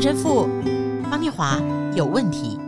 陈富，方念华有问题。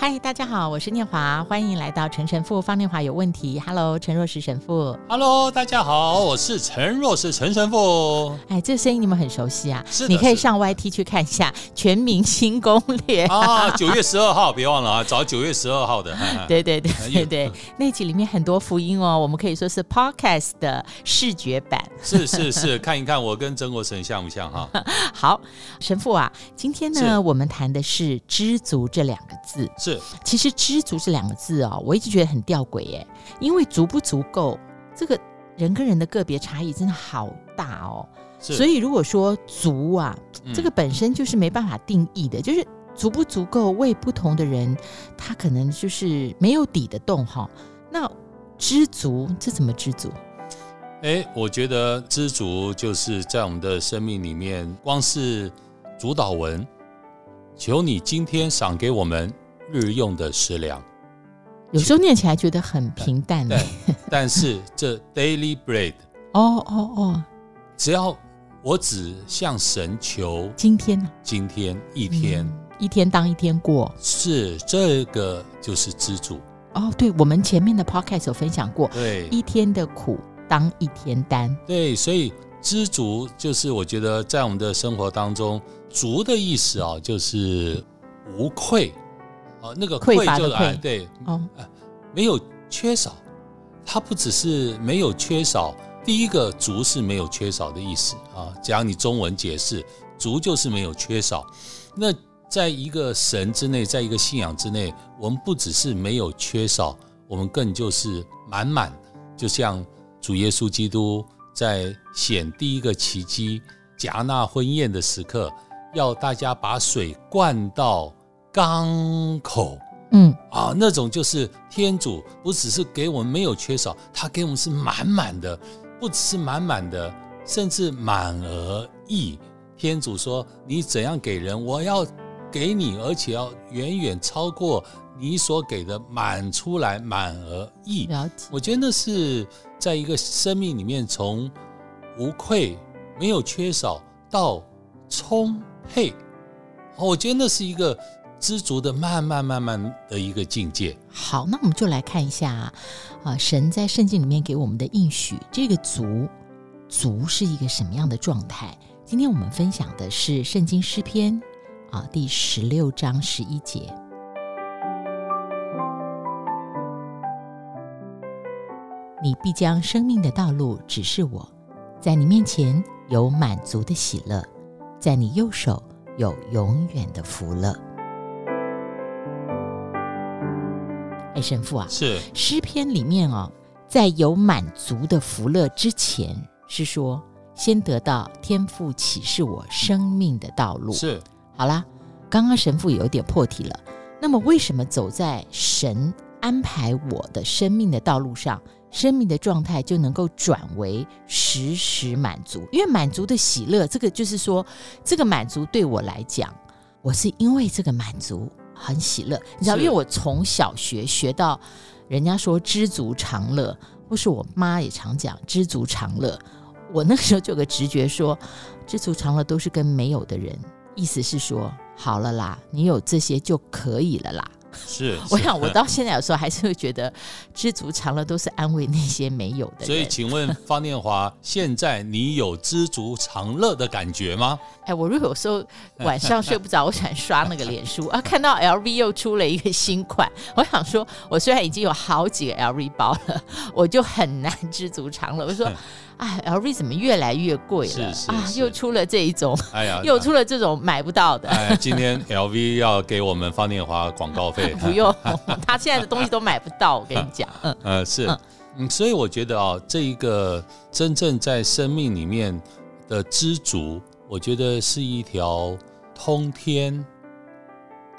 嗨，大家好，我是念华，欢迎来到陈神父方念华有问题。Hello，陈若石神父。Hello，大家好，我是陈若石陈神父。哎，这个声音你们很熟悉啊，是，你可以上 YT 去看一下《全明星攻略》啊，九月十二号，别忘了啊，找九月十二号的。对对对对对，那集里面很多福音哦，我们可以说是 Podcast 的视觉版。是是是，看一看我跟曾国神像不像哈？好，神父啊，今天呢，我们谈的是“知足”这两个字。是，其实“知足”这两个字哦，我一直觉得很吊诡耶，因为足不足够，这个人跟人的个别差异真的好大哦。所以如果说“足”啊，这个本身就是没办法定义的，嗯、就是足不足够，为不同的人，他可能就是没有底的洞哈。那“知足”这怎么知足？哎，我觉得知足就是在我们的生命里面，光是主导文，求你今天赏给我们日用的食粮。有时候念起来觉得很平淡，对，但是这 daily bread，哦哦哦，只要我只向神求今天呢，今天一天，嗯，一天当一天过，是这个就是知足。哦，对，我们前面的 podcast 有分享过，对，一天的苦。当一天担，对，所以知足就是我觉得在我们的生活当中，足的意思啊，就是无愧啊，那个愧就是哎，对，哦，没有缺少，它不只是没有缺少，第一个足是没有缺少的意思啊，讲你中文解释，足就是没有缺少。那在一个神之内，在一个信仰之内，我们不只是没有缺少，我们更就是满满，就像。主耶稣基督在显第一个奇迹迦纳婚宴的时刻，要大家把水灌到缸口，嗯啊，那种就是天主不只是给我们没有缺少，他给我们是满满的，不只是满满的，甚至满而溢。天主说：“你怎样给人，我要给你，而且要远远超过你所给的满出来，满而溢。”我觉得那是。在一个生命里面，从无愧、没有缺少到充沛，我觉得那是一个知足的慢慢慢慢的一个境界。好，那我们就来看一下啊，神在圣经里面给我们的应许，这个足足是一个什么样的状态？今天我们分享的是圣经诗篇啊，第十六章十一节。你必将生命的道路指示我，在你面前有满足的喜乐，在你右手有永远的福乐。哎，神父啊，是诗篇里面哦，在有满足的福乐之前，是说先得到天父启示我生命的道路。是，好啦，刚刚神父有一点破题了。那么，为什么走在神安排我的生命的道路上？生命的状态就能够转为时时满足，因为满足的喜乐，这个就是说，这个满足对我来讲，我是因为这个满足很喜乐。你知道，因为我从小学学到，人家说知足常乐，或是我妈也常讲知足常乐。我那个时候就有个直觉说，知足常乐都是跟没有的人，意思是说，好了啦，你有这些就可以了啦。是，我想我到现在有时候还是会觉得知足常乐都是安慰那些没有的。所以，请问 方念华，现在你有知足常乐的感觉吗？哎，我如果有时候晚上睡不着，我喜欢刷那个脸书啊，看到 LV 又出了一个新款，我想说，我虽然已经有好几个 LV 包了，我就很难知足常乐。我说。哎，LV 怎么越来越贵了？啊，又出了这一种，哎呀，又出了这种买不到的。哎，今天 LV 要给我们方念华广告费？不用，他现在的东西都买不到。我跟你讲，嗯，呃，是，嗯，所以我觉得啊、哦，这一个真正在生命里面的知足，我觉得是一条通天、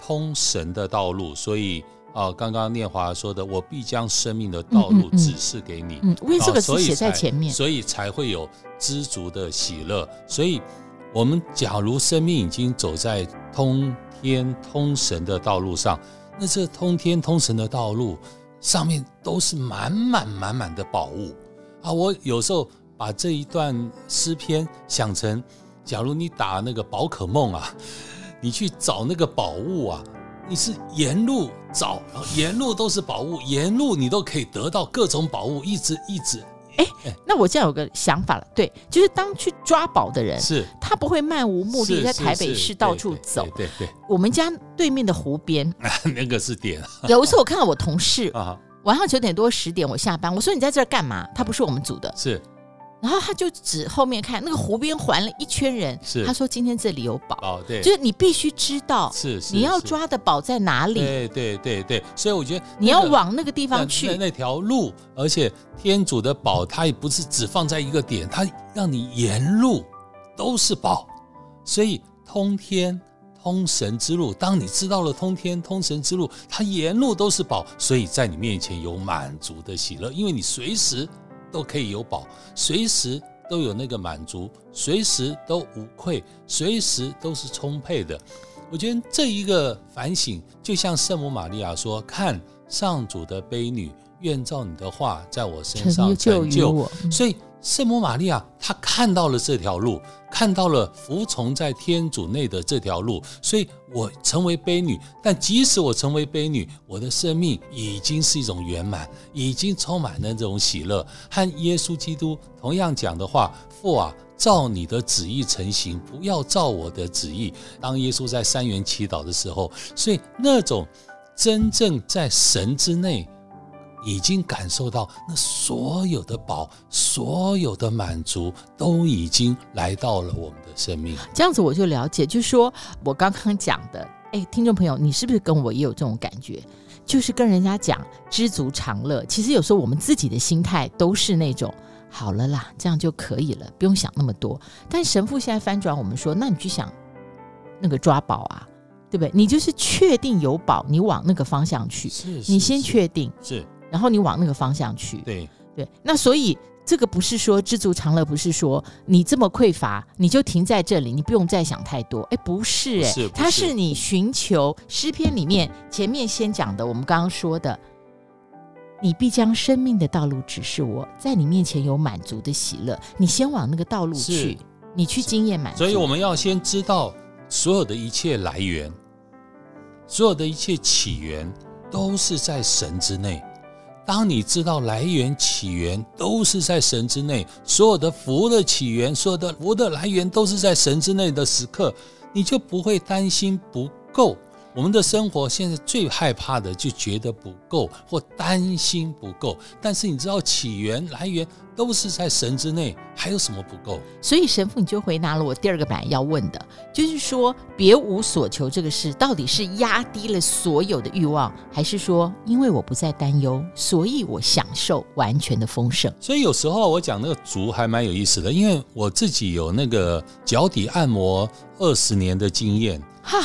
通神的道路，所以。啊，刚刚念华说的，我必将生命的道路指示给你。嗯，为、嗯嗯、这个是写在前面，所以才会有知足的喜乐。所以，我们假如生命已经走在通天通神的道路上，那这通天通神的道路上面都是满满满满的宝物。啊，我有时候把这一段诗篇想成，假如你打那个宝可梦啊，你去找那个宝物啊，你是沿路找，沿路都是宝物，沿路你都可以得到各种宝物，一直一直。哎，那我这样有个想法了，对，就是当去抓宝的人，是他不会漫无目的在台北市到处走。对对，我们家对面的湖边，那个是点。有一次我看到我同事啊晚上九点多十点我下班，我说你在这儿干嘛？他不是我们组的，是。然后他就指后面看那个湖边环了一圈人，是。他说今天这里有宝，宝对，就是你必须知道是你要抓的宝在哪里，对对对对，所以我觉得你要往那个地方去，那条路，而且天主的宝它也不是只放在一个点，它让你沿路都是宝，所以通天通神之路，当你知道了通天通神之路，它沿路都是宝，所以在你面前有满足的喜乐，因为你随时。都可以有饱，随时都有那个满足，随时都无愧，随时都是充沛的。我觉得这一个反省，就像圣母玛利亚说：“看上主的悲女，愿照你的话在我身上成就。”所以。圣母玛利亚，她看到了这条路，看到了服从在天主内的这条路，所以我成为悲女。但即使我成为悲女，我的生命已经是一种圆满，已经充满了这种喜乐。和耶稣基督同样讲的话：“父啊，照你的旨意成行，不要照我的旨意。”当耶稣在三元祈祷的时候，所以那种真正在神之内。已经感受到那所有的宝，所有的满足都已经来到了我们的生命。这样子我就了解，就是说我刚刚讲的，哎，听众朋友，你是不是跟我也有这种感觉？就是跟人家讲知足常乐，其实有时候我们自己的心态都是那种好了啦，这样就可以了，不用想那么多。但神父现在翻转我们说，那你去想那个抓宝啊，对不对？你就是确定有宝，你往那个方向去，是，是你先确定是。然后你往那个方向去，对对，那所以这个不是说知足常乐，不是说你这么匮乏你就停在这里，你不用再想太多。哎，不是哎，它是你寻求诗篇里面前面先讲的，我们刚刚说的，你必将生命的道路指示我，在你面前有满足的喜乐，你先往那个道路去，你去经验满足。所以我们要先知道所有的一切来源，所有的一切起源都是在神之内。当你知道来源起源都是在神之内，所有的福的起源，所有的福的来源都是在神之内的时刻，你就不会担心不够。我们的生活现在最害怕的就觉得不够或担心不够，但是你知道起源来源都是在神之内，还有什么不够？所以神父你就回答了我第二个版要问的，就是说别无所求这个事到底是压低了所有的欲望，还是说因为我不再担忧，所以我享受完全的丰盛？所以有时候我讲那个足还蛮有意思的，因为我自己有那个脚底按摩二十年的经验。哈，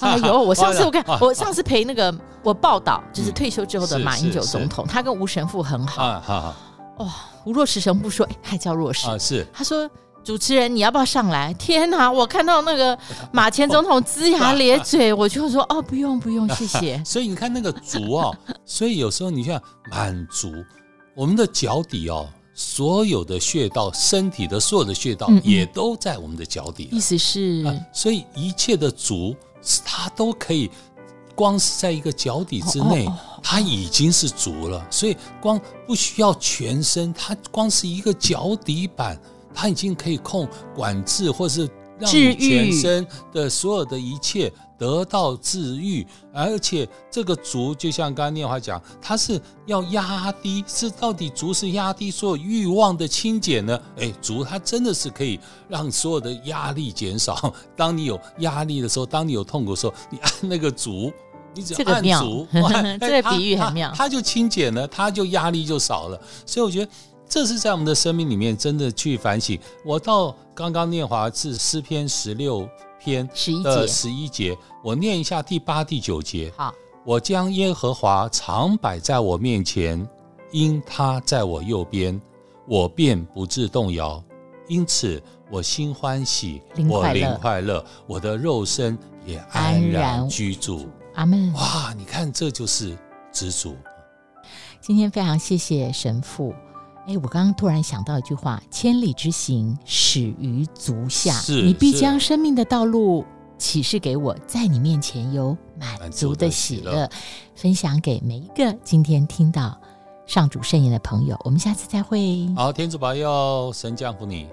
哎呦！我上次我看，我上次陪那个我报道，就是退休之后的马英九总统，他跟吴神父很好。啊，好，哇！吴若石神父说，哎，还叫若石啊？是。他说，主持人你要不要上来？天哪！我看到那个马前总统龇牙咧嘴，我就说，哦，不用不用，谢谢。所以你看那个足哦，所以有时候你像满足我们的脚底哦。所有的穴道，身体的所有的穴道也都在我们的脚底。意思是，所以一切的足，它都可以，光是在一个脚底之内，它已经是足了。所以光不需要全身，它光是一个脚底板，它已经可以控管制，或是让你全身的所有的一切。得到治愈，而且这个足就像刚刚念华讲，它是要压低，是到底足是压低所有欲望的清减呢？哎，足它真的是可以让所有的压力减少。当你有压力的时候，当你有痛苦的时候，你按那个足，你只要按足，这个，这个比喻很妙，它就清减了，它就压力就少了。所以我觉得这是在我们的生命里面真的去反省。我到刚刚念华是诗篇十六。篇十一节，十一节，我念一下第八、第九节。好，我将耶和华常摆在我面前，因他在我右边，我便不致动摇。因此，我心欢喜，我灵快乐，我的肉身也安然居住。阿门。哇，你看，这就是知足。今天非常谢谢神父。哎，我刚刚突然想到一句话：“千里之行，始于足下。”是，你必将生命的道路启示给我，在你面前有满足的喜乐，分享给每一个今天听到上主圣言的朋友。我们下次再会。好，天主保佑，神降福你。